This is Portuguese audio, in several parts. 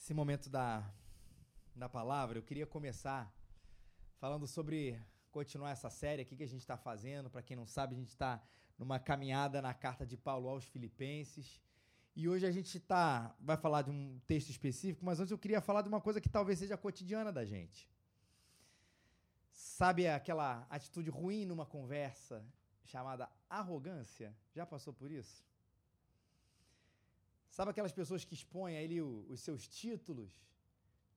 esse momento da, da palavra, eu queria começar falando sobre continuar essa série aqui que a gente está fazendo. Para quem não sabe, a gente está numa caminhada na carta de Paulo aos Filipenses. E hoje a gente tá, vai falar de um texto específico, mas antes eu queria falar de uma coisa que talvez seja cotidiana da gente. Sabe aquela atitude ruim numa conversa chamada arrogância? Já passou por isso? Sabe aquelas pessoas que expõem ali os seus títulos,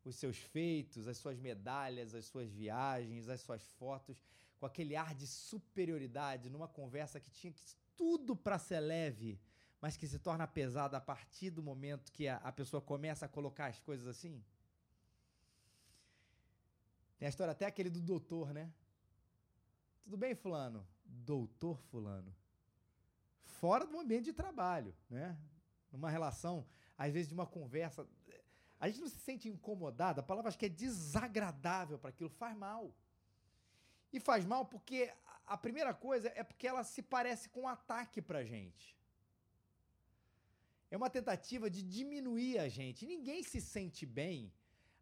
os seus feitos, as suas medalhas, as suas viagens, as suas fotos, com aquele ar de superioridade numa conversa que tinha tudo para ser leve, mas que se torna pesada a partir do momento que a, a pessoa começa a colocar as coisas assim? Tem a história até aquele do doutor, né? Tudo bem, fulano? Doutor fulano. Fora do ambiente de trabalho, né? Numa relação, às vezes de uma conversa, a gente não se sente incomodado, a palavra acho que é desagradável para aquilo, faz mal. E faz mal porque a primeira coisa é porque ela se parece com um ataque para gente. É uma tentativa de diminuir a gente. Ninguém se sente bem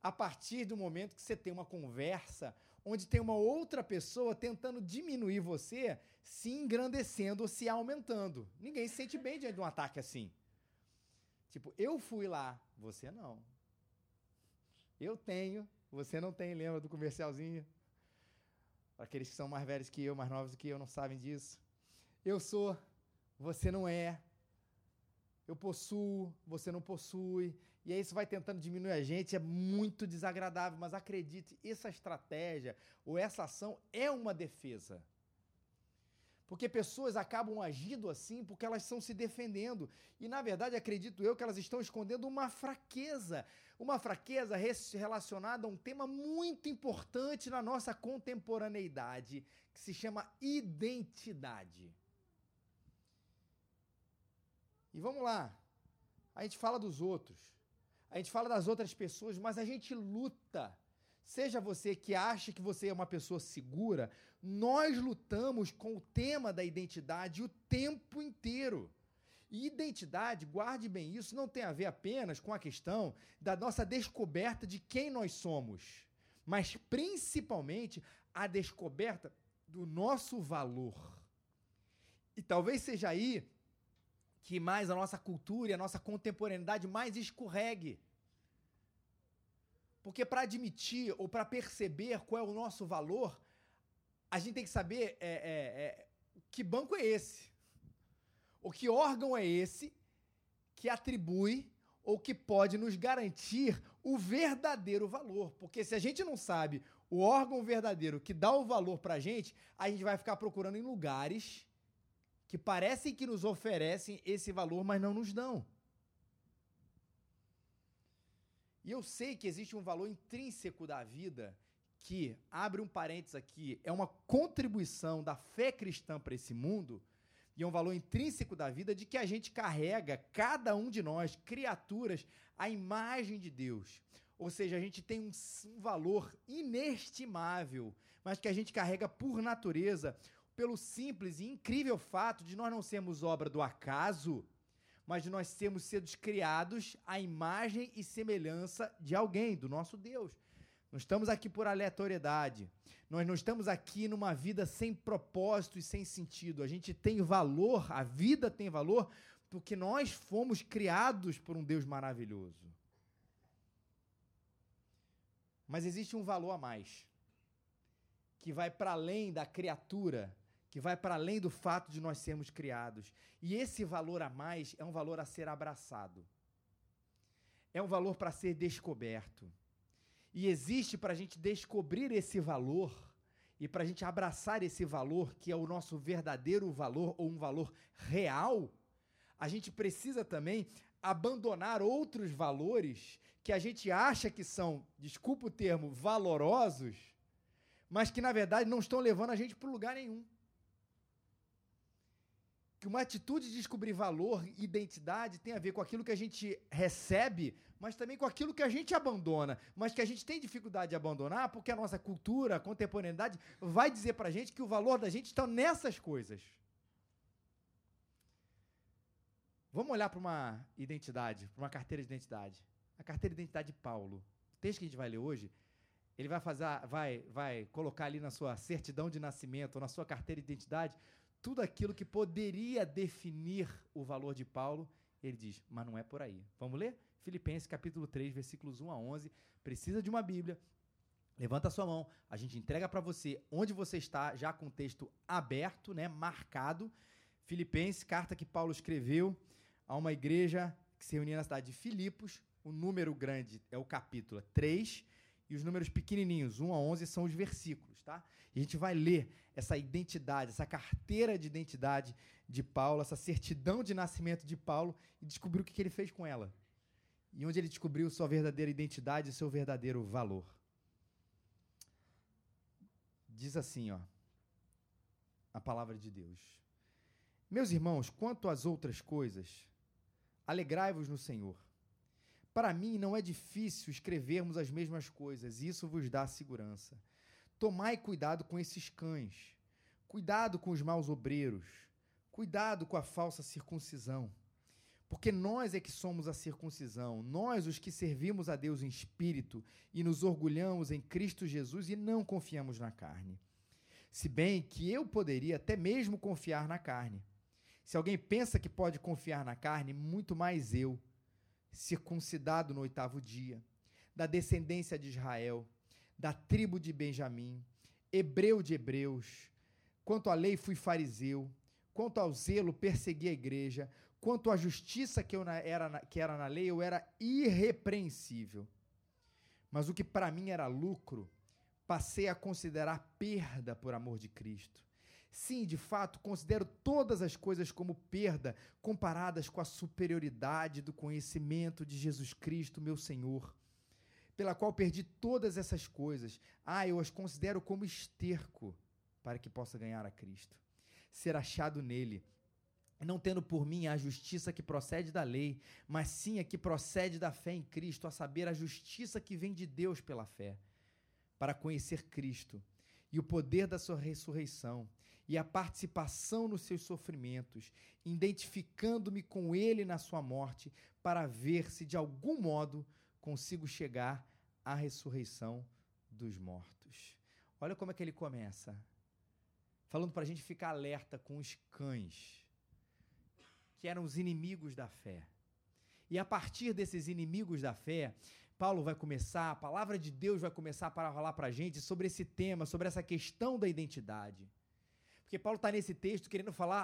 a partir do momento que você tem uma conversa onde tem uma outra pessoa tentando diminuir você, se engrandecendo ou se aumentando. Ninguém se sente bem diante de um ataque assim. Tipo, eu fui lá, você não. Eu tenho, você não tem, lembra do comercialzinho? Aqueles que são mais velhos que eu, mais novos que eu, não sabem disso. Eu sou, você não é. Eu possuo, você não possui. E aí isso vai tentando diminuir a gente, é muito desagradável, mas acredite, essa estratégia ou essa ação é uma defesa. Porque pessoas acabam agindo assim porque elas estão se defendendo. E, na verdade, acredito eu que elas estão escondendo uma fraqueza. Uma fraqueza relacionada a um tema muito importante na nossa contemporaneidade, que se chama identidade. E vamos lá. A gente fala dos outros. A gente fala das outras pessoas, mas a gente luta Seja você que acha que você é uma pessoa segura, nós lutamos com o tema da identidade o tempo inteiro. E identidade, guarde bem isso, não tem a ver apenas com a questão da nossa descoberta de quem nós somos, mas principalmente a descoberta do nosso valor. E talvez seja aí que mais a nossa cultura e a nossa contemporaneidade mais escorregue. Porque para admitir ou para perceber qual é o nosso valor, a gente tem que saber é, é, é, que banco é esse. O que órgão é esse que atribui ou que pode nos garantir o verdadeiro valor. Porque se a gente não sabe o órgão verdadeiro que dá o valor para a gente, a gente vai ficar procurando em lugares que parecem que nos oferecem esse valor, mas não nos dão. E eu sei que existe um valor intrínseco da vida que, abre um parênteses aqui, é uma contribuição da fé cristã para esse mundo, e é um valor intrínseco da vida de que a gente carrega, cada um de nós, criaturas, a imagem de Deus. Ou seja, a gente tem um, um valor inestimável, mas que a gente carrega por natureza, pelo simples e incrível fato de nós não sermos obra do acaso, mas nós sermos seres criados à imagem e semelhança de alguém, do nosso Deus. Não estamos aqui por aleatoriedade. Nós não estamos aqui numa vida sem propósito e sem sentido. A gente tem valor, a vida tem valor, porque nós fomos criados por um Deus maravilhoso. Mas existe um valor a mais, que vai para além da criatura que vai para além do fato de nós sermos criados. E esse valor a mais é um valor a ser abraçado. É um valor para ser descoberto. E existe para a gente descobrir esse valor e para a gente abraçar esse valor, que é o nosso verdadeiro valor ou um valor real, a gente precisa também abandonar outros valores que a gente acha que são, desculpa o termo, valorosos, mas que na verdade não estão levando a gente para lugar nenhum que uma atitude de descobrir valor identidade tem a ver com aquilo que a gente recebe, mas também com aquilo que a gente abandona, mas que a gente tem dificuldade de abandonar porque a nossa cultura, a contemporaneidade vai dizer pra gente que o valor da gente está nessas coisas. Vamos olhar para uma identidade, para uma carteira de identidade. A carteira de identidade de Paulo. O texto que a gente vai ler hoje, ele vai fazer, vai, vai colocar ali na sua certidão de nascimento, na sua carteira de identidade, tudo aquilo que poderia definir o valor de Paulo. Ele diz, mas não é por aí. Vamos ler? Filipenses capítulo 3, versículos 1 a 11. Precisa de uma Bíblia. Levanta a sua mão, a gente entrega para você onde você está, já com o texto aberto, né, marcado. Filipenses, carta que Paulo escreveu a uma igreja que se reunia na cidade de Filipos. O número grande é o capítulo 3 e os números pequenininhos, 1 a 11, são os versículos, tá? E a gente vai ler essa identidade, essa carteira de identidade de Paulo, essa certidão de nascimento de Paulo e descobrir o que, ele fez com ela. E onde ele descobriu sua verdadeira identidade e seu verdadeiro valor. Diz assim, ó, a palavra de Deus. Meus irmãos, quanto às outras coisas, alegrai-vos no Senhor. Para mim não é difícil escrevermos as mesmas coisas, isso vos dá segurança. Tomai cuidado com esses cães, cuidado com os maus obreiros, cuidado com a falsa circuncisão. Porque nós é que somos a circuncisão, nós os que servimos a Deus em espírito e nos orgulhamos em Cristo Jesus e não confiamos na carne. Se bem que eu poderia até mesmo confiar na carne. Se alguém pensa que pode confiar na carne, muito mais eu, circuncidado no oitavo dia, da descendência de Israel, da tribo de Benjamim, hebreu de hebreus. Quanto à lei, fui fariseu. Quanto ao zelo, persegui a igreja. Quanto à justiça que, eu era, que era na lei, eu era irrepreensível. Mas o que para mim era lucro, passei a considerar perda por amor de Cristo. Sim, de fato, considero todas as coisas como perda comparadas com a superioridade do conhecimento de Jesus Cristo, meu Senhor pela qual perdi todas essas coisas. Ah, eu as considero como esterco para que possa ganhar a Cristo. Ser achado nele, não tendo por mim a justiça que procede da lei, mas sim a que procede da fé em Cristo, a saber, a justiça que vem de Deus pela fé, para conhecer Cristo e o poder da sua ressurreição e a participação nos seus sofrimentos, identificando-me com ele na sua morte, para ver se de algum modo consigo chegar a ressurreição dos mortos. Olha como é que ele começa. Falando para a gente ficar alerta com os cães, que eram os inimigos da fé. E a partir desses inimigos da fé, Paulo vai começar, a palavra de Deus vai começar a falar para a gente sobre esse tema, sobre essa questão da identidade. Porque Paulo está nesse texto querendo falar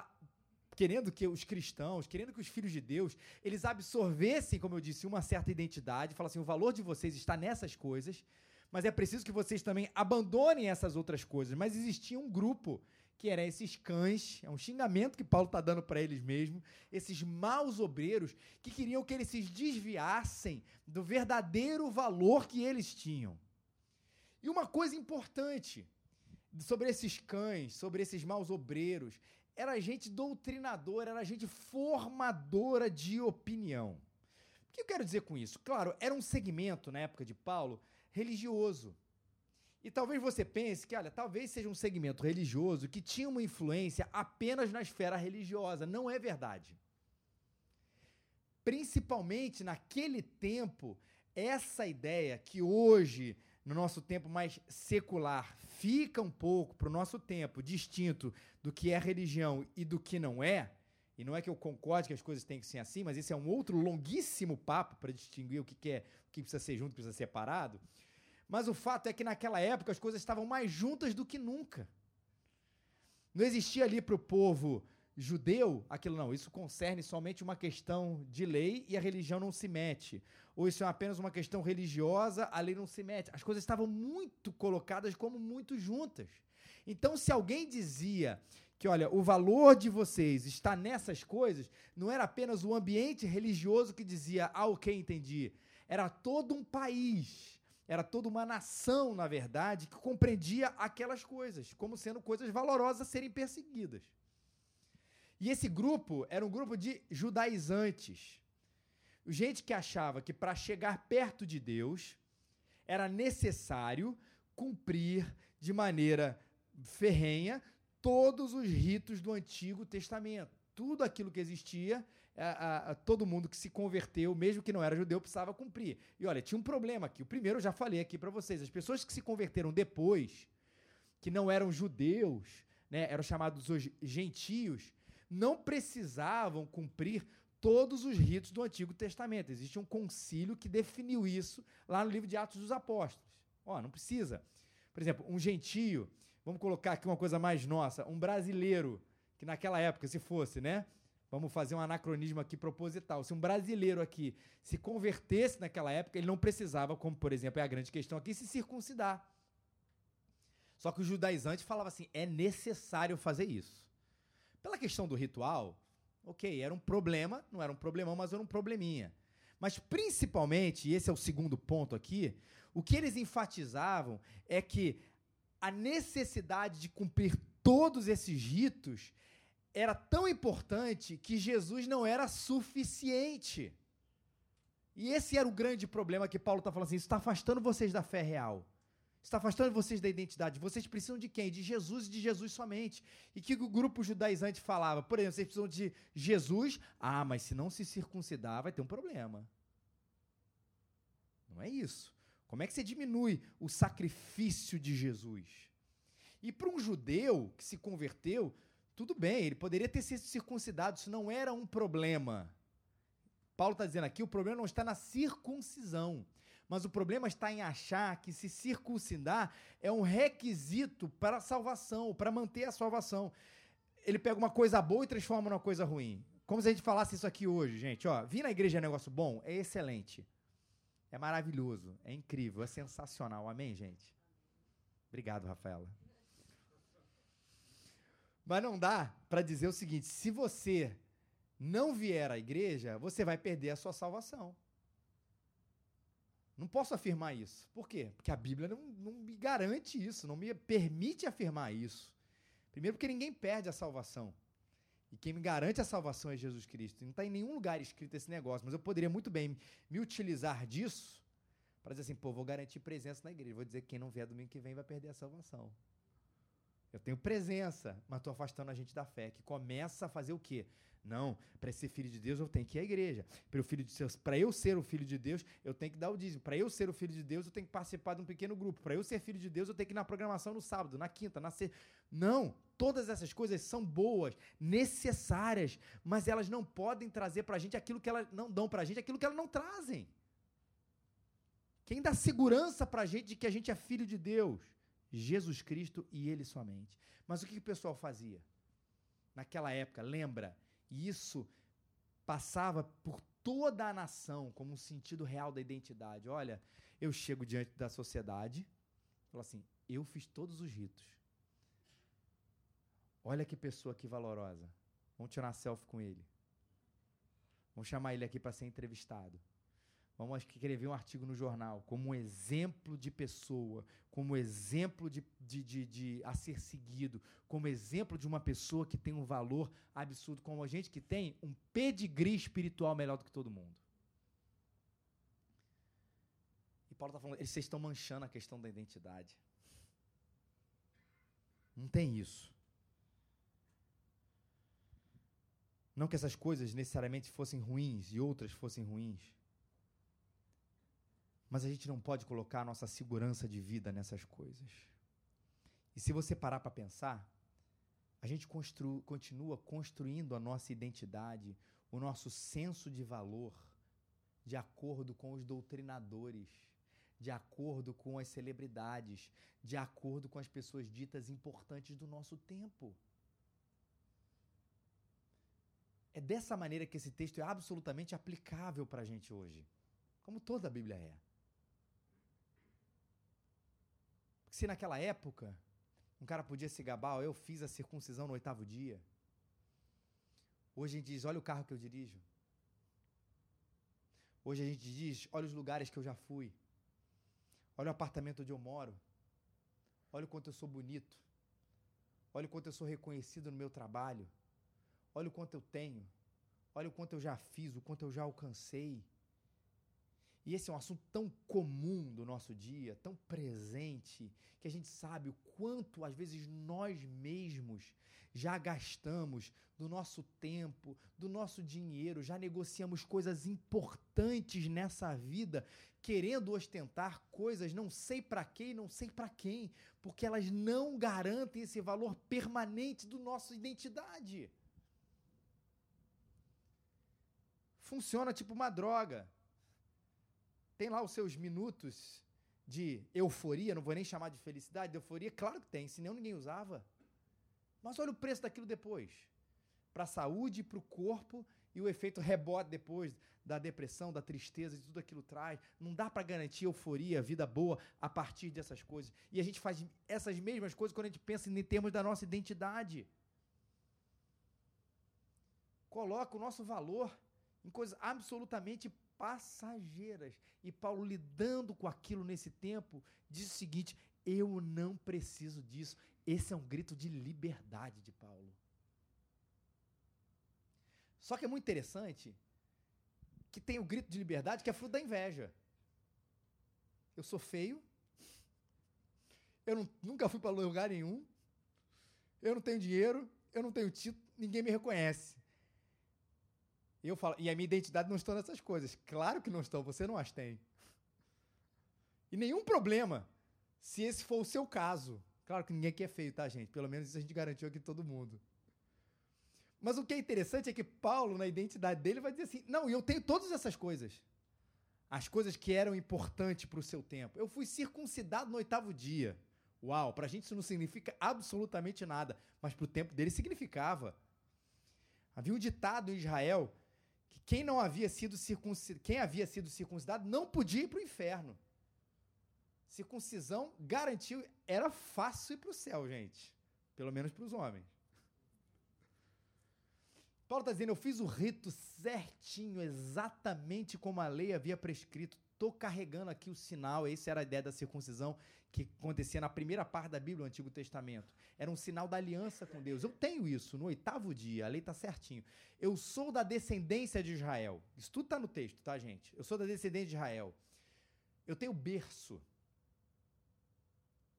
querendo que os cristãos, querendo que os filhos de Deus, eles absorvessem, como eu disse, uma certa identidade, fala assim, o valor de vocês está nessas coisas, mas é preciso que vocês também abandonem essas outras coisas. Mas existia um grupo que eram esses cães, é um xingamento que Paulo está dando para eles mesmo, esses maus obreiros que queriam que eles se desviassem do verdadeiro valor que eles tinham. E uma coisa importante sobre esses cães, sobre esses maus obreiros, era gente doutrinadora, era gente formadora de opinião. O que eu quero dizer com isso? Claro, era um segmento, na época de Paulo, religioso. E talvez você pense que, olha, talvez seja um segmento religioso que tinha uma influência apenas na esfera religiosa. Não é verdade. Principalmente naquele tempo, essa ideia que hoje no nosso tempo mais secular, fica um pouco para o nosso tempo distinto do que é religião e do que não é, e não é que eu concorde que as coisas têm que ser assim, mas esse é um outro longuíssimo papo para distinguir o que, é, o que precisa ser junto, o que precisa ser separado. Mas o fato é que naquela época as coisas estavam mais juntas do que nunca. Não existia ali para o povo judeu, aquilo não, isso concerne somente uma questão de lei e a religião não se mete. Ou isso é apenas uma questão religiosa, a lei não se mete. As coisas estavam muito colocadas como muito juntas. Então, se alguém dizia que, olha, o valor de vocês está nessas coisas, não era apenas o ambiente religioso que dizia, ah, ok, entendi. Era todo um país, era toda uma nação, na verdade, que compreendia aquelas coisas como sendo coisas valorosas a serem perseguidas. E esse grupo era um grupo de judaizantes. Gente que achava que para chegar perto de Deus era necessário cumprir de maneira ferrenha todos os ritos do Antigo Testamento. Tudo aquilo que existia a, a, todo mundo que se converteu, mesmo que não era judeu, precisava cumprir. E olha, tinha um problema aqui. O primeiro eu já falei aqui para vocês. As pessoas que se converteram depois, que não eram judeus, né, eram chamados os gentios, não precisavam cumprir todos os ritos do Antigo Testamento. Existe um concílio que definiu isso lá no livro de Atos dos Apóstolos. Ó, não precisa. Por exemplo, um gentio, vamos colocar aqui uma coisa mais nossa, um brasileiro, que naquela época, se fosse, né? Vamos fazer um anacronismo aqui proposital. Se um brasileiro aqui se convertesse naquela época, ele não precisava, como por exemplo é a grande questão aqui, se circuncidar. Só que o judaizante falava assim: é necessário fazer isso. Pela questão do ritual, ok, era um problema, não era um problemão, mas era um probleminha. Mas principalmente, e esse é o segundo ponto aqui, o que eles enfatizavam é que a necessidade de cumprir todos esses ritos era tão importante que Jesus não era suficiente. E esse era o grande problema que Paulo está falando assim: isso está afastando vocês da fé real. Está afastando vocês da identidade. Vocês precisam de quem? De Jesus e de Jesus somente. E que o grupo judaizante falava? Por exemplo, vocês precisam de Jesus. Ah, mas se não se circuncidar, vai ter um problema. Não é isso. Como é que você diminui o sacrifício de Jesus? E para um judeu que se converteu, tudo bem, ele poderia ter sido circuncidado, isso não era um problema. Paulo está dizendo aqui: o problema não está na circuncisão, mas o problema está em achar que se circuncidar é um requisito para a salvação, para manter a salvação. Ele pega uma coisa boa e transforma numa coisa ruim. Como se a gente falasse isso aqui hoje, gente. Ó, vir na igreja é negócio bom? É excelente. É maravilhoso. É incrível. É sensacional. Amém, gente? Obrigado, Rafaela. Mas não dá para dizer o seguinte: se você não vier à igreja, você vai perder a sua salvação. Não posso afirmar isso. Por quê? Porque a Bíblia não, não me garante isso, não me permite afirmar isso. Primeiro, porque ninguém perde a salvação. E quem me garante a salvação é Jesus Cristo. Não está em nenhum lugar escrito esse negócio, mas eu poderia muito bem me utilizar disso para dizer assim, pô, vou garantir presença na igreja. Vou dizer que quem não vier domingo que vem vai perder a salvação. Eu tenho presença, mas estou afastando a gente da fé, que começa a fazer o quê? Não, para ser filho de Deus eu tenho que ir à igreja. Para eu ser o filho de Deus, eu tenho que dar o dízimo. Para eu ser o filho de Deus, eu tenho que participar de um pequeno grupo. Para eu ser filho de Deus, eu tenho que ir na programação no sábado, na quinta, na sexta. Não, todas essas coisas são boas, necessárias, mas elas não podem trazer para a gente aquilo que elas não dão para a gente, aquilo que elas não trazem. Quem dá segurança para a gente de que a gente é filho de Deus? Jesus Cristo e ele somente. Mas o que o pessoal fazia? Naquela época, lembra? Isso passava por toda a nação como um sentido real da identidade. Olha, eu chego diante da sociedade, falo assim: eu fiz todos os ritos. Olha que pessoa que valorosa. Vamos tirar selfie com ele. Vamos chamar ele aqui para ser entrevistado. Vamos escrever um artigo no jornal como um exemplo de pessoa, como exemplo de, de, de, de, a ser seguido, como exemplo de uma pessoa que tem um valor absurdo, como a gente que tem um pedigree espiritual melhor do que todo mundo. E Paulo está falando, vocês estão manchando a questão da identidade. Não tem isso. Não que essas coisas necessariamente fossem ruins e outras fossem ruins. Mas a gente não pode colocar a nossa segurança de vida nessas coisas. E se você parar para pensar, a gente constru continua construindo a nossa identidade, o nosso senso de valor, de acordo com os doutrinadores, de acordo com as celebridades, de acordo com as pessoas ditas importantes do nosso tempo. É dessa maneira que esse texto é absolutamente aplicável para a gente hoje, como toda a Bíblia é. Se naquela época um cara podia se gabar, eu fiz a circuncisão no oitavo dia. Hoje a gente diz, olha o carro que eu dirijo. Hoje a gente diz, olha os lugares que eu já fui. Olha o apartamento onde eu moro. Olha o quanto eu sou bonito. Olha o quanto eu sou reconhecido no meu trabalho. Olha o quanto eu tenho. Olha o quanto eu já fiz, o quanto eu já alcancei. E esse é um assunto tão comum do nosso dia, tão presente, que a gente sabe o quanto às vezes nós mesmos já gastamos do nosso tempo, do nosso dinheiro, já negociamos coisas importantes nessa vida, querendo ostentar coisas não sei para quem, não sei para quem, porque elas não garantem esse valor permanente do nossa identidade. Funciona tipo uma droga. Tem lá os seus minutos de euforia, não vou nem chamar de felicidade, de euforia, claro que tem, senão ninguém usava. Mas olha o preço daquilo depois. Para a saúde, para o corpo e o efeito rebote depois da depressão, da tristeza, de tudo aquilo traz. Não dá para garantir euforia, vida boa a partir dessas coisas. E a gente faz essas mesmas coisas quando a gente pensa em termos da nossa identidade. Coloca o nosso valor em coisas absolutamente passageiras. E Paulo, lidando com aquilo nesse tempo, diz o seguinte: eu não preciso disso. Esse é um grito de liberdade de Paulo. Só que é muito interessante que tem o grito de liberdade que é fruto da inveja. Eu sou feio, eu não, nunca fui para lugar nenhum, eu não tenho dinheiro, eu não tenho título, ninguém me reconhece. E eu falo, e a minha identidade não está nessas coisas. Claro que não estão, você não as tem. E nenhum problema se esse for o seu caso. Claro que ninguém aqui é feio, tá, gente? Pelo menos isso a gente garantiu aqui todo mundo. Mas o que é interessante é que Paulo, na identidade dele, vai dizer assim: não, eu tenho todas essas coisas. As coisas que eram importantes para o seu tempo. Eu fui circuncidado no oitavo dia. Uau, para a gente isso não significa absolutamente nada, mas para o tempo dele significava. Havia um ditado em Israel que quem não havia sido circuncidado, quem havia sido circuncidado não podia ir para o inferno. Circuncisão garantiu, era fácil ir para o céu, gente. Pelo menos para os homens. Paulo está dizendo: eu fiz o rito certinho, exatamente como a lei havia prescrito. Estou carregando aqui o sinal. Essa era a ideia da circuncisão que acontecia na primeira parte da Bíblia, do Antigo Testamento. Era um sinal da aliança com Deus. Eu tenho isso no oitavo dia, a lei está certinho. Eu sou da descendência de Israel. Isso tudo está no texto, tá, gente? Eu sou da descendência de Israel. Eu tenho berço.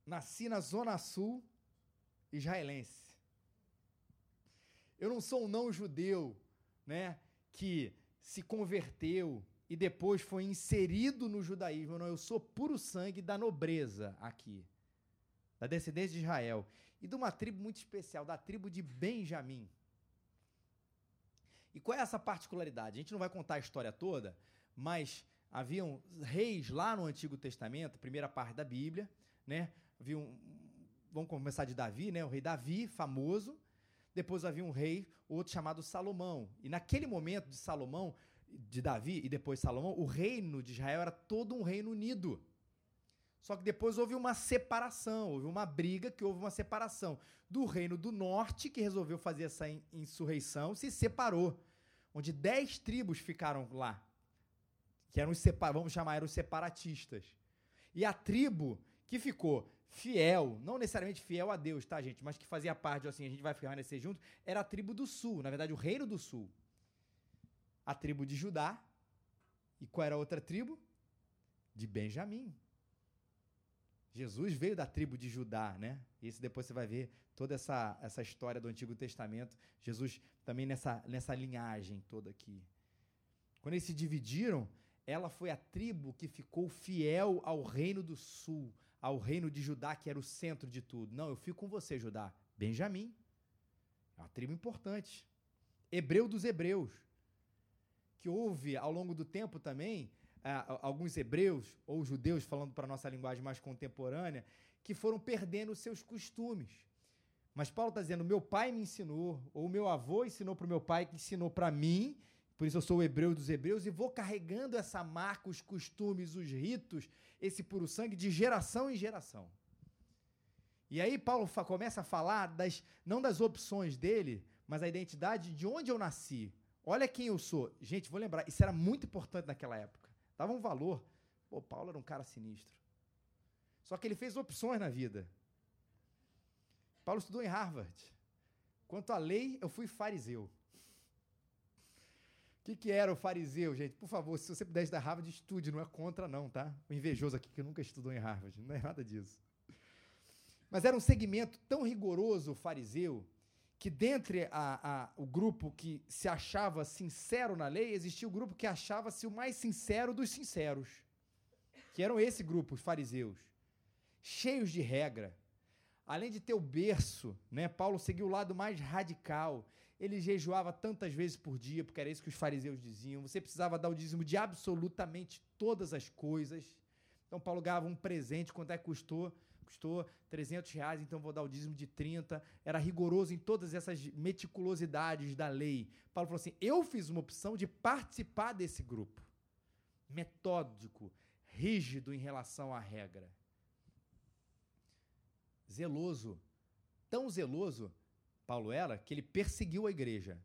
Nasci na Zona Sul israelense. Eu não sou um não-judeu, né, que se converteu e depois foi inserido no judaísmo. Não, eu sou puro sangue da nobreza aqui, da descendência de Israel e de uma tribo muito especial, da tribo de Benjamim. E qual é essa particularidade? A gente não vai contar a história toda, mas haviam reis lá no Antigo Testamento, primeira parte da Bíblia, né? Havia um, vamos começar de Davi, né? O rei Davi, famoso, depois havia um rei, outro chamado Salomão. E naquele momento de Salomão, de Davi e depois Salomão, o reino de Israel era todo um reino unido. Só que depois houve uma separação, houve uma briga que houve uma separação do reino do norte, que resolveu fazer essa insurreição, se separou, onde dez tribos ficaram lá, que eram os vamos chamar, eram os separatistas. E a tribo que ficou fiel, não necessariamente fiel a Deus, tá, gente? Mas que fazia parte, assim, a gente vai permanecer junto, era a tribo do sul, na verdade, o reino do sul. A tribo de Judá. E qual era a outra tribo? De Benjamim. Jesus veio da tribo de Judá, né? Isso depois você vai ver toda essa, essa história do Antigo Testamento. Jesus também nessa, nessa linhagem toda aqui. Quando eles se dividiram, ela foi a tribo que ficou fiel ao reino do sul, ao reino de Judá, que era o centro de tudo. Não, eu fico com você, Judá. Benjamim. É uma tribo importante. Hebreu dos hebreus. Que houve ao longo do tempo também é, alguns hebreus ou judeus, falando para a nossa linguagem mais contemporânea, que foram perdendo seus costumes. Mas Paulo está dizendo: meu pai me ensinou, ou meu avô ensinou para o meu pai, que ensinou para mim, por isso eu sou o hebreu dos hebreus e vou carregando essa marca, os costumes, os ritos, esse puro sangue de geração em geração. E aí Paulo começa a falar das não das opções dele, mas a identidade de onde eu nasci. Olha quem eu sou. Gente, vou lembrar, isso era muito importante naquela época. Dava um valor. Pô, Paulo era um cara sinistro. Só que ele fez opções na vida. Paulo estudou em Harvard. Quanto à lei, eu fui fariseu que, que era o fariseu, gente? Por favor, se você puder estudar Harvard, estude, não é contra, não, tá? O invejoso aqui que nunca estudou em Harvard, não é nada disso. Mas era um segmento tão rigoroso, o fariseu, que dentre a, a, o grupo que se achava sincero na lei, existia o grupo que achava-se o mais sincero dos sinceros, que eram esse grupo, os fariseus, cheios de regra. Além de ter o berço, né, Paulo seguiu o lado mais radical ele jejuava tantas vezes por dia, porque era isso que os fariseus diziam. Você precisava dar o dízimo de absolutamente todas as coisas. Então Paulo ganhava um presente, quanto é que custou? Custou 300 reais, então vou dar o dízimo de 30. Era rigoroso em todas essas meticulosidades da lei. Paulo falou assim: eu fiz uma opção de participar desse grupo. Metódico, rígido em relação à regra. Zeloso, tão zeloso Paulo era que ele perseguiu a igreja.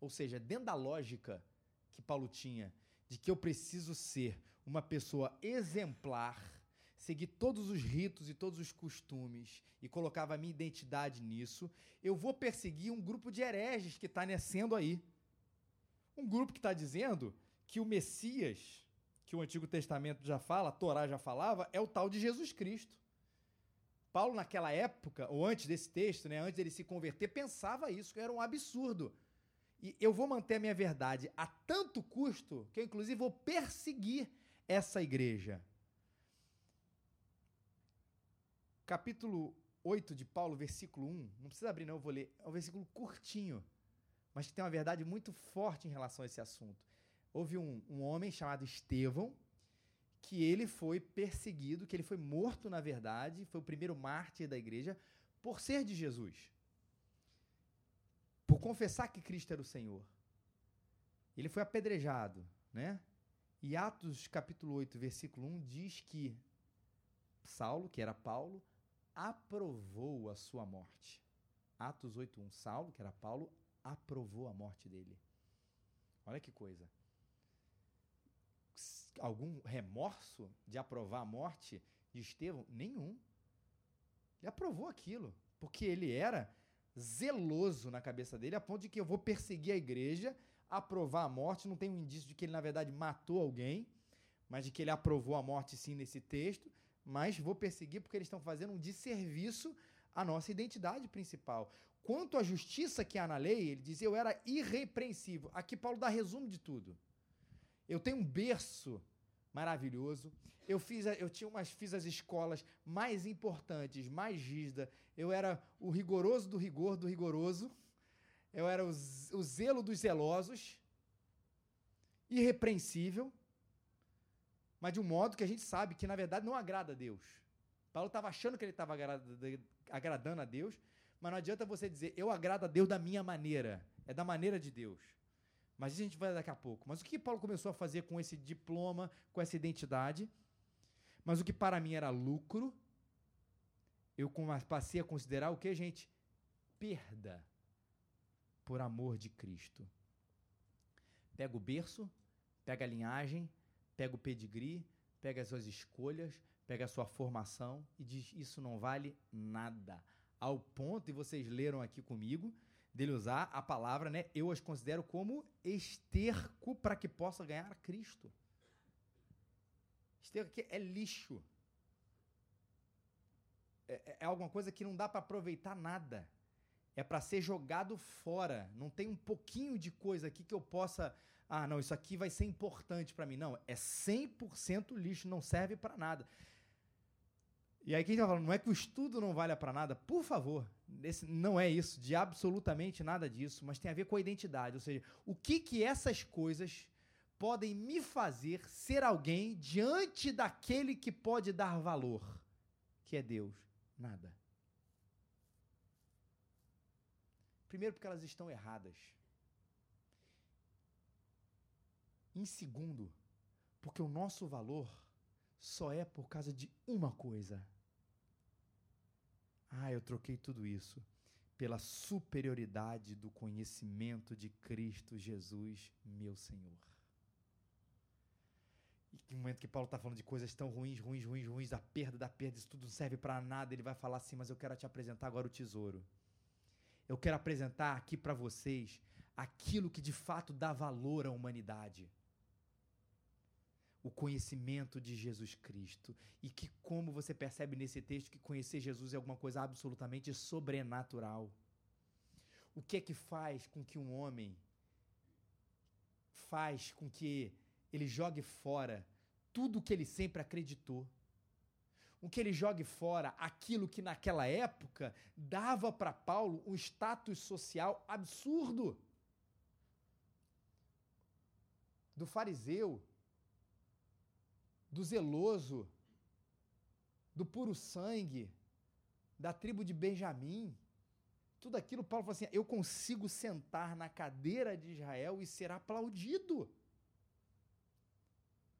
Ou seja, dentro da lógica que Paulo tinha de que eu preciso ser uma pessoa exemplar, seguir todos os ritos e todos os costumes e colocava a minha identidade nisso, eu vou perseguir um grupo de hereges que está nascendo aí. Um grupo que está dizendo que o Messias, que o Antigo Testamento já fala, a Torá já falava, é o tal de Jesus Cristo. Paulo, naquela época, ou antes desse texto, né, antes dele se converter, pensava isso, que era um absurdo. E eu vou manter a minha verdade a tanto custo que eu, inclusive, vou perseguir essa igreja. Capítulo 8 de Paulo, versículo 1. Não precisa abrir, não, eu vou ler. É um versículo curtinho, mas que tem uma verdade muito forte em relação a esse assunto. Houve um, um homem chamado Estevão, que ele foi perseguido, que ele foi morto, na verdade, foi o primeiro mártir da igreja, por ser de Jesus. Por confessar que Cristo era o Senhor. Ele foi apedrejado, né? E Atos capítulo 8, versículo 1 diz que Saulo, que era Paulo, aprovou a sua morte. Atos 8:1 Saulo, que era Paulo, aprovou a morte dele. Olha que coisa algum remorso de aprovar a morte de Estevão? Nenhum. Ele aprovou aquilo, porque ele era zeloso na cabeça dele, a ponto de que eu vou perseguir a igreja, aprovar a morte. Não tem um indício de que ele, na verdade, matou alguém, mas de que ele aprovou a morte sim nesse texto. Mas vou perseguir porque eles estão fazendo um desserviço à nossa identidade principal. Quanto à justiça que há na lei, ele dizia eu era irrepreensível. Aqui Paulo dá resumo de tudo. Eu tenho um berço maravilhoso. Eu fiz, eu tinha umas, fiz as escolas mais importantes, mais rígidas. Eu era o rigoroso do rigor do rigoroso. Eu era o, o zelo dos zelosos. Irrepreensível. Mas de um modo que a gente sabe que, na verdade, não agrada a Deus. Paulo estava achando que ele estava agradando a Deus, mas não adianta você dizer, eu agrado a Deus da minha maneira. É da maneira de Deus. Mas isso a gente vai daqui a pouco. Mas o que Paulo começou a fazer com esse diploma, com essa identidade? Mas o que para mim era lucro, eu passei a considerar o que, gente? Perda por amor de Cristo. Pega o berço, pega a linhagem, pega o pedigree, pega as suas escolhas, pega a sua formação e diz: Isso não vale nada. Ao ponto, e vocês leram aqui comigo, dele usar a palavra, né? Eu as considero como esterco para que possa ganhar Cristo. Esterco aqui é lixo. É, é, é alguma coisa que não dá para aproveitar nada. É para ser jogado fora. Não tem um pouquinho de coisa aqui que eu possa. Ah, não, isso aqui vai ser importante para mim. Não, é 100% lixo, não serve para nada. E aí quem está falando, não é que o estudo não valha para nada? Por favor, esse, não é isso, de absolutamente nada disso, mas tem a ver com a identidade. Ou seja, o que que essas coisas podem me fazer ser alguém diante daquele que pode dar valor, que é Deus? Nada. Primeiro, porque elas estão erradas. Em segundo, porque o nosso valor só é por causa de uma coisa ah, eu troquei tudo isso pela superioridade do conhecimento de Cristo Jesus, meu Senhor. E no momento que Paulo está falando de coisas tão ruins, ruins, ruins, ruins, da perda, da perda, isso tudo não serve para nada, ele vai falar assim: Mas eu quero te apresentar agora o tesouro. Eu quero apresentar aqui para vocês aquilo que de fato dá valor à humanidade. O conhecimento de Jesus Cristo. E que, como você percebe nesse texto, que conhecer Jesus é alguma coisa absolutamente sobrenatural. O que é que faz com que um homem faz com que ele jogue fora tudo o que ele sempre acreditou? o que ele jogue fora aquilo que naquela época dava para Paulo um status social absurdo. Do fariseu, do zeloso, do puro sangue, da tribo de Benjamim. Tudo aquilo, Paulo falou assim: eu consigo sentar na cadeira de Israel e ser aplaudido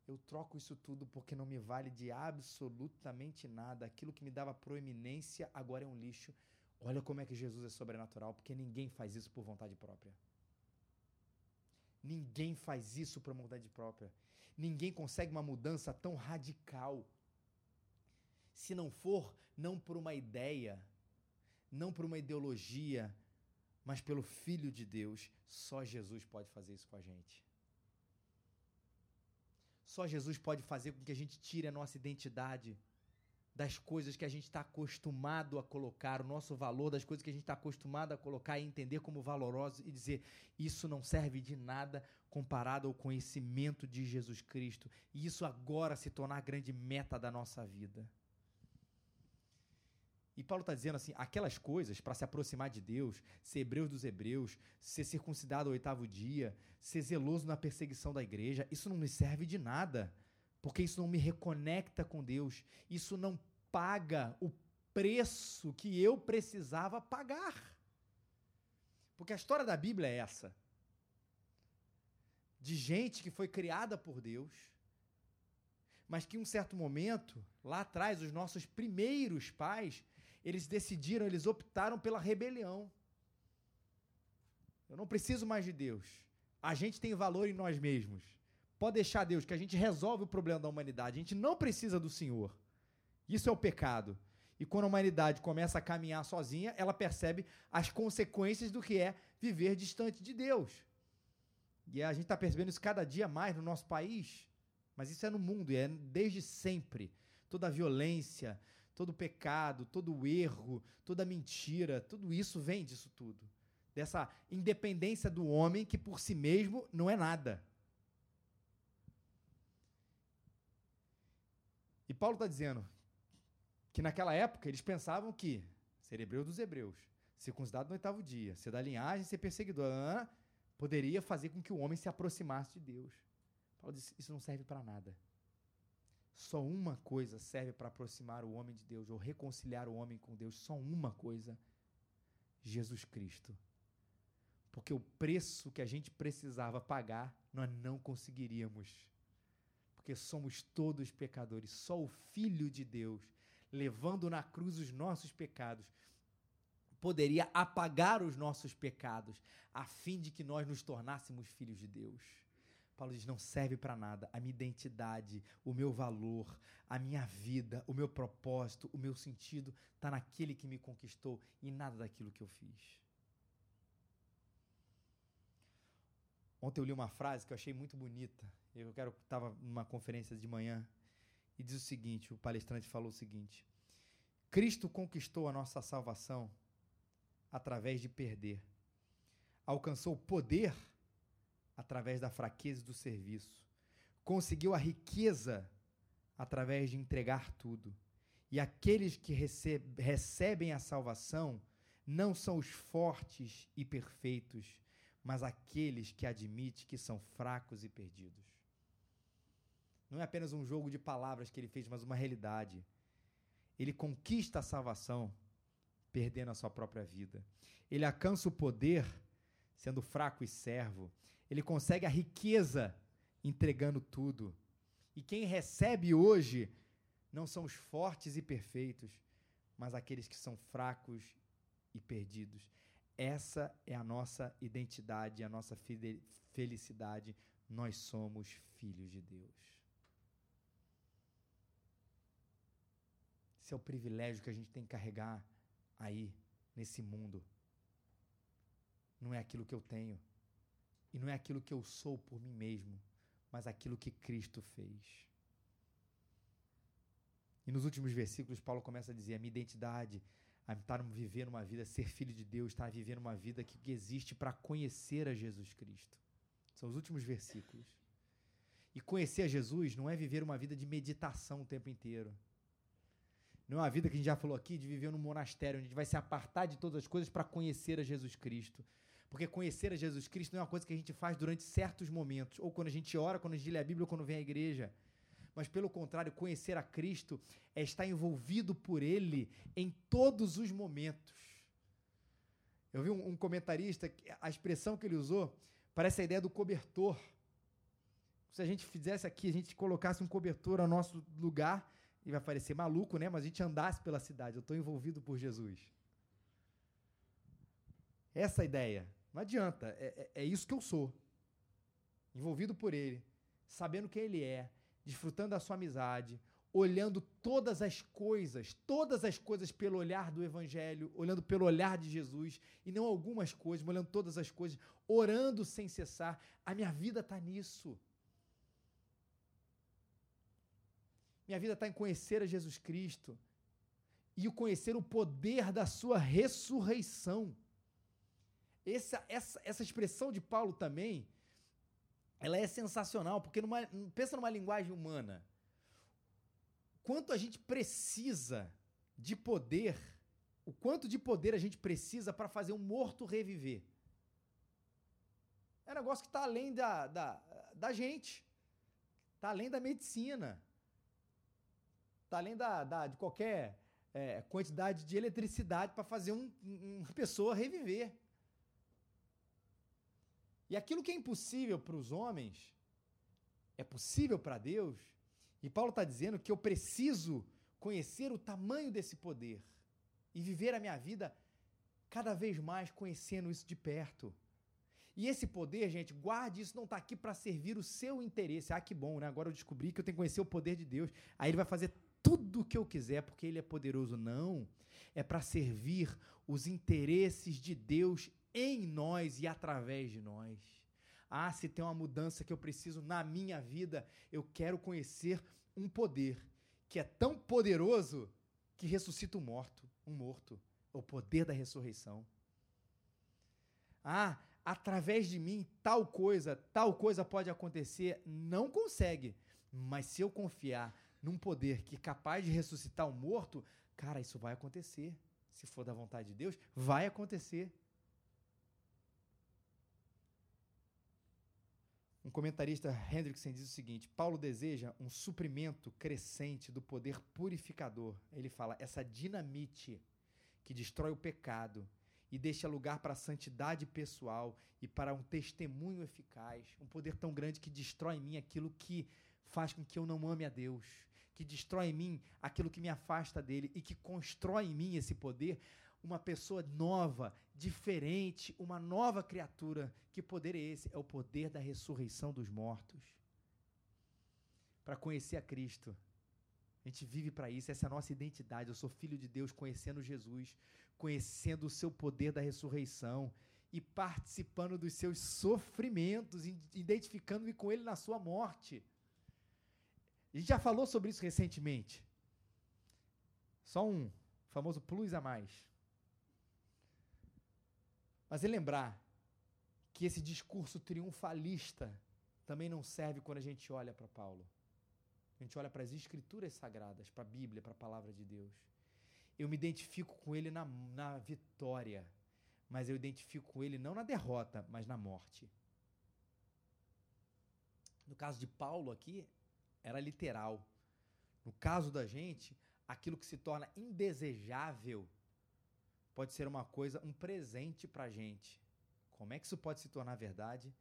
eu troco isso tudo porque não me vale de absolutamente nada. Aquilo que me dava proeminência agora é um lixo. Olha como é que Jesus é sobrenatural, porque ninguém faz isso por vontade própria. Ninguém faz isso por vontade própria. Ninguém consegue uma mudança tão radical. Se não for, não por uma ideia, não por uma ideologia, mas pelo Filho de Deus, só Jesus pode fazer isso com a gente. Só Jesus pode fazer com que a gente tire a nossa identidade das coisas que a gente está acostumado a colocar, o nosso valor das coisas que a gente está acostumado a colocar e entender como valoroso e dizer isso não serve de nada comparado ao conhecimento de Jesus Cristo. E isso agora se tornar a grande meta da nossa vida. E Paulo está dizendo assim: aquelas coisas para se aproximar de Deus, ser hebreus dos hebreus, ser circuncidado ao oitavo dia, ser zeloso na perseguição da igreja, isso não me serve de nada, porque isso não me reconecta com Deus, isso não paga o preço que eu precisava pagar. Porque a história da Bíblia é essa: de gente que foi criada por Deus, mas que em um certo momento, lá atrás, os nossos primeiros pais eles decidiram, eles optaram pela rebelião. Eu não preciso mais de Deus. A gente tem valor em nós mesmos. Pode deixar Deus, que a gente resolve o problema da humanidade. A gente não precisa do Senhor. Isso é o pecado. E quando a humanidade começa a caminhar sozinha, ela percebe as consequências do que é viver distante de Deus. E a gente está percebendo isso cada dia mais no nosso país. Mas isso é no mundo, é desde sempre. Toda a violência, todo pecado, todo erro, toda mentira, tudo isso vem disso tudo. Dessa independência do homem que por si mesmo não é nada. E Paulo está dizendo que naquela época eles pensavam que ser hebreu dos hebreus, circuncidado no oitavo dia, ser da linhagem, ser perseguidor, ah, poderia fazer com que o homem se aproximasse de Deus. Paulo disse: Isso não serve para nada. Só uma coisa serve para aproximar o homem de Deus, ou reconciliar o homem com Deus. Só uma coisa: Jesus Cristo. Porque o preço que a gente precisava pagar, nós não conseguiríamos. Porque somos todos pecadores. Só o Filho de Deus, levando na cruz os nossos pecados, poderia apagar os nossos pecados, a fim de que nós nos tornássemos filhos de Deus. Paulo diz: não serve para nada. A minha identidade, o meu valor, a minha vida, o meu propósito, o meu sentido está naquele que me conquistou e nada daquilo que eu fiz. Ontem eu li uma frase que eu achei muito bonita. Eu quero estava numa conferência de manhã e diz o seguinte: o palestrante falou o seguinte: Cristo conquistou a nossa salvação através de perder. Alcançou poder através da fraqueza do serviço. Conseguiu a riqueza através de entregar tudo. E aqueles que receb recebem a salvação não são os fortes e perfeitos, mas aqueles que admitem que são fracos e perdidos. Não é apenas um jogo de palavras que ele fez, mas uma realidade. Ele conquista a salvação perdendo a sua própria vida. Ele alcança o poder sendo fraco e servo. Ele consegue a riqueza entregando tudo. E quem recebe hoje não são os fortes e perfeitos, mas aqueles que são fracos e perdidos. Essa é a nossa identidade, a nossa felicidade. Nós somos filhos de Deus. Esse é o privilégio que a gente tem que carregar aí, nesse mundo. Não é aquilo que eu tenho, E não é aquilo que eu sou por mim mesmo, mas aquilo que Cristo fez. E nos últimos versículos, Paulo começa a dizer: a minha identidade a estar vivendo uma vida, ser filho de Deus, estar vivendo uma vida que existe para conhecer a Jesus Cristo. São os últimos versículos. E conhecer a Jesus não é viver uma vida de meditação o tempo inteiro. Não é uma vida que a gente já falou aqui de viver num monastério, onde a gente vai se apartar de todas as coisas para conhecer a Jesus Cristo. Porque conhecer a Jesus Cristo não é uma coisa que a gente faz durante certos momentos, ou quando a gente ora, quando a gente lê a Bíblia, ou quando vem à igreja. Mas pelo contrário, conhecer a Cristo é estar envolvido por Ele em todos os momentos. Eu vi um, um comentarista, a expressão que ele usou parece a ideia do cobertor. Se a gente fizesse aqui, a gente colocasse um cobertor ao nosso lugar, e vai parecer maluco, né? Mas a gente andasse pela cidade. Eu estou envolvido por Jesus. Essa é ideia. Não adianta. É, é, é isso que eu sou. Envolvido por Ele, sabendo quem Ele é, desfrutando da sua amizade, olhando todas as coisas, todas as coisas pelo olhar do Evangelho, olhando pelo olhar de Jesus, e não algumas coisas, mas olhando todas as coisas, orando sem cessar. A minha vida está nisso. Minha vida está em conhecer a Jesus Cristo e o conhecer o poder da sua ressurreição. Essa, essa, essa expressão de Paulo também, ela é sensacional, porque numa, pensa numa linguagem humana. Quanto a gente precisa de poder, o quanto de poder a gente precisa para fazer um morto reviver. É um negócio que está além da, da, da gente, está além da medicina. Está além da, da, de qualquer é, quantidade de eletricidade para fazer um, uma pessoa reviver. E aquilo que é impossível para os homens é possível para Deus. E Paulo está dizendo que eu preciso conhecer o tamanho desse poder e viver a minha vida cada vez mais conhecendo isso de perto. E esse poder, gente, guarde isso, não está aqui para servir o seu interesse. Ah, que bom, né? Agora eu descobri que eu tenho que conhecer o poder de Deus. Aí ele vai fazer tudo o que eu quiser porque ele é poderoso. Não. É para servir os interesses de Deus em nós e através de nós. Ah, se tem uma mudança que eu preciso na minha vida, eu quero conhecer um poder que é tão poderoso que ressuscita um morto, um morto, o poder da ressurreição. Ah, através de mim tal coisa, tal coisa pode acontecer, não consegue. Mas se eu confiar num poder que é capaz de ressuscitar o morto, cara, isso vai acontecer. Se for da vontade de Deus, vai acontecer. Um comentarista, Hendrickson, diz o seguinte: Paulo deseja um suprimento crescente do poder purificador. Ele fala, essa dinamite que destrói o pecado e deixa lugar para a santidade pessoal e para um testemunho eficaz. Um poder tão grande que destrói em mim aquilo que faz com que eu não ame a Deus que destrói em mim aquilo que me afasta dele e que constrói em mim esse poder, uma pessoa nova, diferente, uma nova criatura. Que poder é esse? É o poder da ressurreição dos mortos. Para conhecer a Cristo. A gente vive para isso, essa é a nossa identidade. Eu sou filho de Deus, conhecendo Jesus, conhecendo o seu poder da ressurreição e participando dos seus sofrimentos, identificando-me com ele na sua morte. A gente já falou sobre isso recentemente. Só um famoso plus a mais. Mas é lembrar que esse discurso triunfalista também não serve quando a gente olha para Paulo. A gente olha para as escrituras sagradas, para a Bíblia, para a palavra de Deus. Eu me identifico com ele na, na vitória, mas eu identifico com ele não na derrota, mas na morte. No caso de Paulo aqui, era literal. No caso da gente, aquilo que se torna indesejável pode ser uma coisa, um presente para gente. Como é que isso pode se tornar verdade?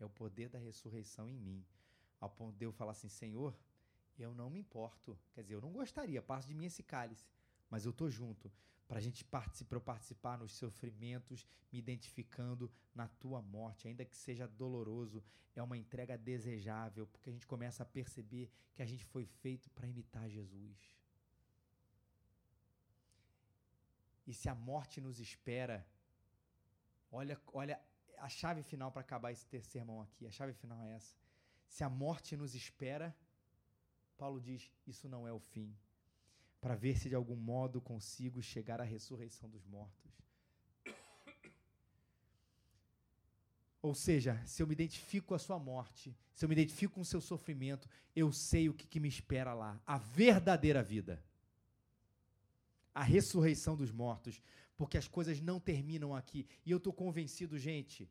É o poder da ressurreição em mim. Ao ponto de eu falar assim, Senhor, eu não me importo. Quer dizer, eu não gostaria, passo de mim esse cálice, mas eu tô junto para a gente participar, participar nos sofrimentos, me identificando na tua morte, ainda que seja doloroso, é uma entrega desejável, porque a gente começa a perceber que a gente foi feito para imitar Jesus. E se a morte nos espera, olha, olha a chave final para acabar esse terceiro sermão aqui, a chave final é essa. Se a morte nos espera, Paulo diz: Isso não é o fim, para ver se de algum modo consigo chegar à ressurreição dos mortos. Ou seja, se eu me identifico com a sua morte, se eu me identifico com o seu sofrimento, eu sei o que, que me espera lá a verdadeira vida. A ressurreição dos mortos. Porque as coisas não terminam aqui. E eu estou convencido, gente.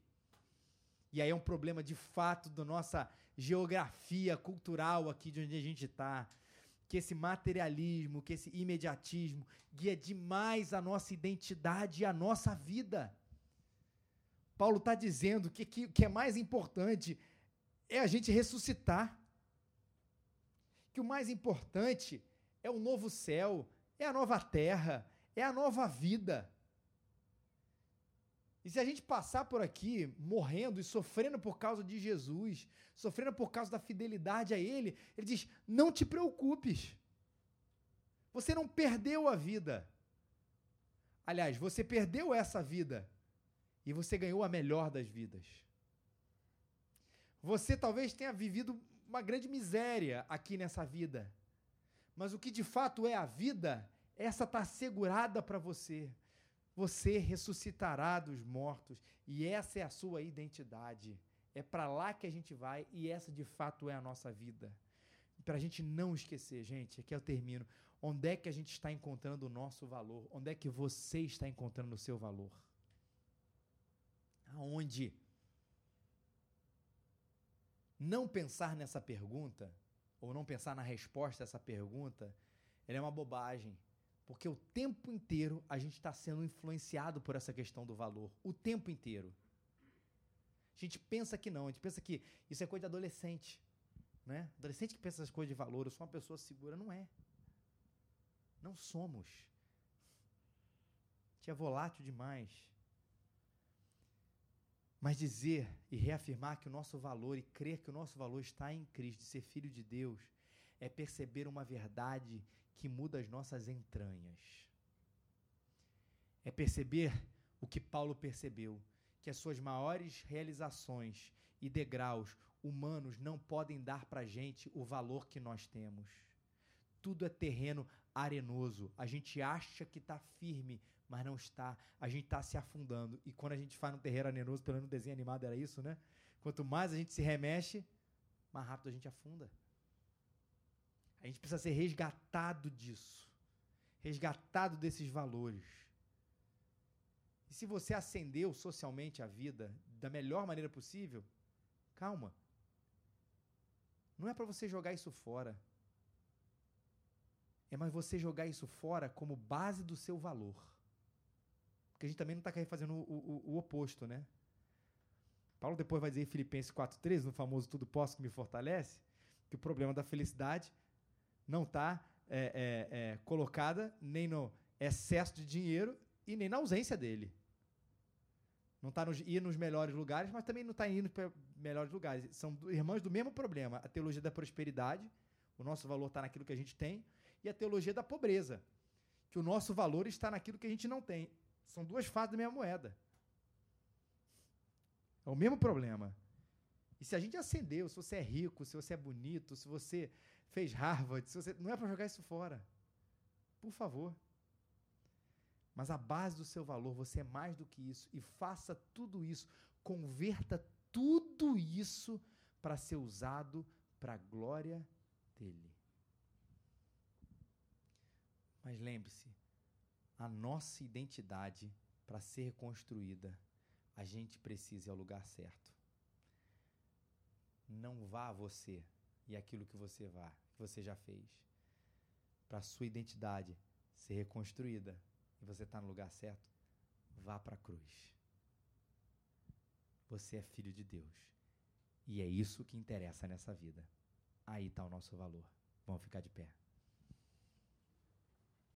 E aí é um problema de fato da nossa geografia cultural aqui de onde a gente está. Que esse materialismo, que esse imediatismo guia demais a nossa identidade e a nossa vida. Paulo está dizendo que o que, que é mais importante é a gente ressuscitar. Que o mais importante é o novo céu, é a nova terra, é a nova vida. E se a gente passar por aqui morrendo e sofrendo por causa de Jesus, sofrendo por causa da fidelidade a Ele, Ele diz: não te preocupes. Você não perdeu a vida. Aliás, você perdeu essa vida e você ganhou a melhor das vidas. Você talvez tenha vivido uma grande miséria aqui nessa vida, mas o que de fato é a vida, essa está assegurada para você. Você ressuscitará dos mortos e essa é a sua identidade. É para lá que a gente vai e essa de fato é a nossa vida. Para a gente não esquecer, gente, aqui eu termino. Onde é que a gente está encontrando o nosso valor? Onde é que você está encontrando o seu valor? Aonde? Não pensar nessa pergunta, ou não pensar na resposta a essa pergunta, é uma bobagem. Porque o tempo inteiro a gente está sendo influenciado por essa questão do valor. O tempo inteiro. A gente pensa que não, a gente pensa que isso é coisa de adolescente. Né? Adolescente que pensa essas coisas de valor, eu sou uma pessoa segura. Não é. Não somos. A gente é volátil demais. Mas dizer e reafirmar que o nosso valor e crer que o nosso valor está em Cristo, de ser filho de Deus, é perceber uma verdade que muda as nossas entranhas. É perceber o que Paulo percebeu, que as suas maiores realizações e degraus humanos não podem dar para a gente o valor que nós temos. Tudo é terreno arenoso. A gente acha que está firme, mas não está. A gente está se afundando. E quando a gente faz um terreiro arenoso, pelo menos no desenho animado era isso, né? Quanto mais a gente se remexe, mais rápido a gente afunda. A gente precisa ser resgatado disso. Resgatado desses valores. E se você acendeu socialmente a vida da melhor maneira possível, calma. Não é para você jogar isso fora. É mais você jogar isso fora como base do seu valor. Porque a gente também não está fazendo o, o, o, oposto, né? Paulo depois vai dizer em Filipenses 4,13, no famoso Tudo Posso que me fortalece, que o problema da felicidade não está é, é, é, colocada nem no excesso de dinheiro e nem na ausência dele. Não está nos, nos melhores lugares, mas também não está indo para melhores lugares. São irmãos do mesmo problema. A teologia da prosperidade, o nosso valor está naquilo que a gente tem, e a teologia da pobreza, que o nosso valor está naquilo que a gente não tem. São duas faces da mesma moeda. É o mesmo problema. E se a gente acendeu, se você é rico, se você é bonito, se você fez Harvard, se você não é para jogar isso fora. Por favor. Mas a base do seu valor, você é mais do que isso e faça tudo isso, converta tudo isso para ser usado para a glória dele. Mas lembre-se, a nossa identidade, para ser construída, a gente precisa ir ao lugar certo. Não vá você e aquilo que você vá, que você já fez. Para sua identidade ser reconstruída e você está no lugar certo, vá para a cruz. Você é filho de Deus. E é isso que interessa nessa vida. Aí está o nosso valor. Vamos ficar de pé.